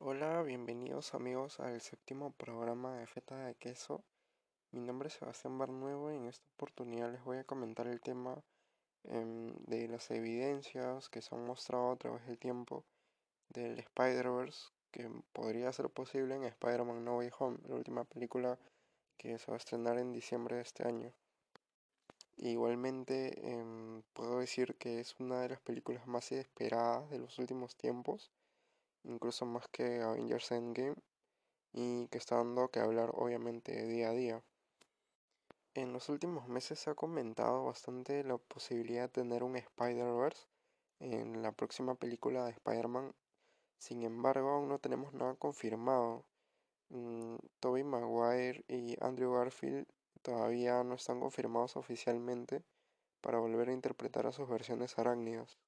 Hola, bienvenidos amigos al séptimo programa de Feta de Queso. Mi nombre es Sebastián Barnuevo y en esta oportunidad les voy a comentar el tema em, de las evidencias que se han mostrado a través del tiempo del Spider-Verse que podría ser posible en Spider-Man No Way Home, la última película que se va a estrenar en diciembre de este año. Igualmente em, puedo decir que es una de las películas más esperadas de los últimos tiempos incluso más que Avengers Endgame, y que está dando que hablar obviamente día a día. En los últimos meses se ha comentado bastante la posibilidad de tener un Spider-Verse en la próxima película de Spider-Man. Sin embargo, aún no tenemos nada confirmado. Mm, Tobey Maguire y Andrew Garfield todavía no están confirmados oficialmente para volver a interpretar a sus versiones arácnidas.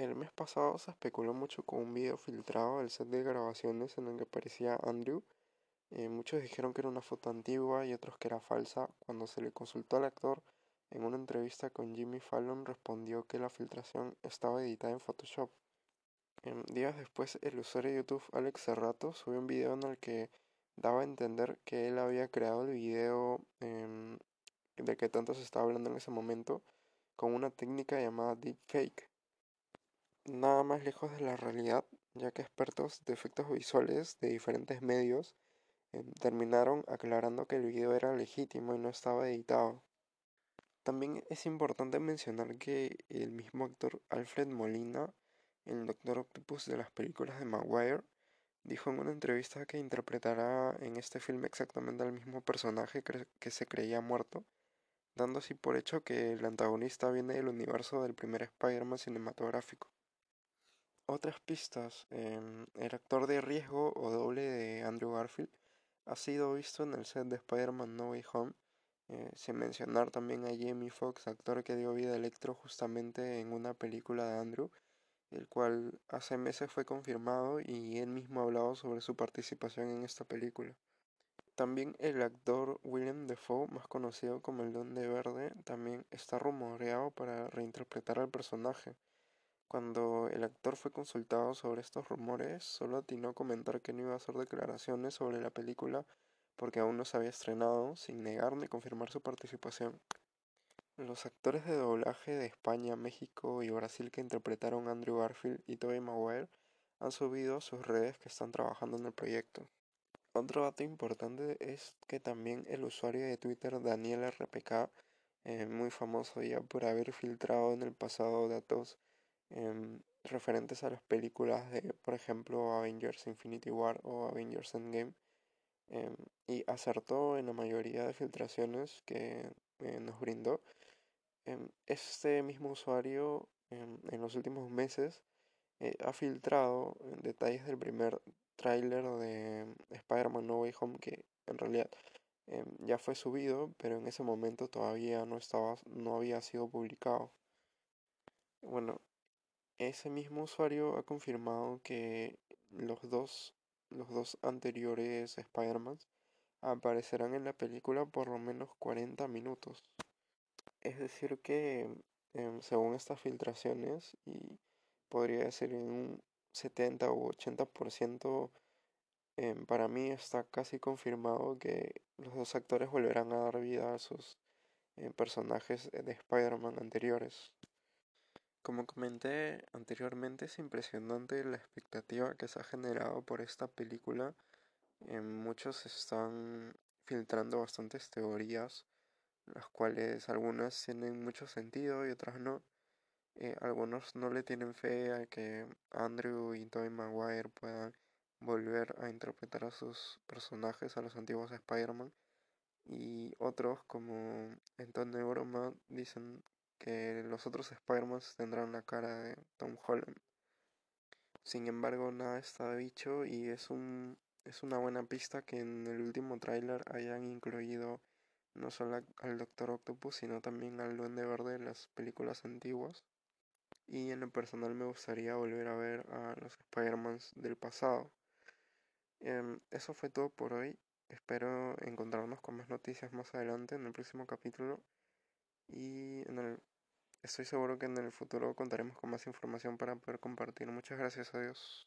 El mes pasado se especuló mucho con un video filtrado del set de grabaciones en el que aparecía Andrew. Eh, muchos dijeron que era una foto antigua y otros que era falsa. Cuando se le consultó al actor en una entrevista con Jimmy Fallon respondió que la filtración estaba editada en Photoshop. días después el usuario de YouTube Alex Serrato subió un video en el que daba a entender que él había creado el video em, de que tanto se estaba hablando en ese momento con una técnica llamada deepfake nada más lejos de la realidad, ya que expertos de efectos visuales de diferentes medios em, terminaron aclarando que el video era legítimo y no estaba editado. También es importante mencionar que el mismo actor Alfred Molina, el Doctor Octopus de las películas de Maguire, dijo en una entrevista que interpretará en este filme exactamente al mismo personaje que se creía muerto, dando así por hecho que el antagonista viene del universo del primer Spider-Man cinematográfico. Otras pistas. Em, el actor de riesgo o doble de Andrew Garfield ha sido visto en el set de Spider-Man No Way Home, eh, sin mencionar también a Jamie Foxx, actor que dio vida a Electro justamente en una película de Andrew, el cual hace meses fue confirmado y él mismo ha hablado sobre su participación en esta película. También el actor William Defoe, más conocido como el Don de Verde, también está rumoreado para reinterpretar al personaje. Cuando el actor fue consultado sobre estos rumores, solo atinó a comentar que no iba a hacer declaraciones sobre la película porque aún no se había estrenado, sin negar ni confirmar su participación. Los actores de doblaje de España, México y Brasil que interpretaron Andrew Garfield y Tobey Maguire han subido a sus redes que están trabajando en el proyecto. Otro dato importante es que también el usuario de Twitter Daniel RPK, eh, muy famoso ya por haber filtrado en el pasado datos Em, referentes a las películas de, por ejemplo, Avengers Infinity War o Avengers Endgame. Em, y acertó en la mayoría de filtraciones que eh, nos brindó. Em, este mismo usuario en los últimos meses eh, ha filtrado detalles del primer tráiler de Spider-Man No Way Home que en realidad ya fue subido, pero en ese momento todavía no estaba, no había sido publicado. Bueno, ese mismo usuario ha confirmado que los dos, los dos anteriores Spider-Man aparecerán en la película por lo menos 40 minutos. Es decir que em, según estas filtraciones y podría decir en un 70 u 80% em, para mí está casi confirmado que los dos actores volverán a dar vida a sus em, personajes de Spider-Man anteriores. Como comenté anteriormente, es impresionante la expectativa que se ha generado por esta película. Eh, muchos están filtrando bastantes teorías, las cuales algunas tienen mucho sentido y otras no. Eh, algunos no le tienen fe a que Andrew y Tobey Maguire puedan volver a interpretar a sus personajes, a los antiguos Spider-Man. Y otros, como Antonio Broma, dicen que los otros Spider-Man tendrán la cara de Tom Holland. Sin embargo, nada está dicho y es un es una buena pista que en el último tráiler hayan incluido no solo al Doctor Octopus, sino también al Duende Verde de las películas antiguas. Y en lo personal me gustaría volver a ver a los Spider-Man del pasado. Em, eso fue todo por hoy. Espero encontrarnos con más noticias más adelante en el próximo capítulo. Y en el Estoy seguro que en el futuro contaremos con más información para poder compartir. Muchas gracias a Dios.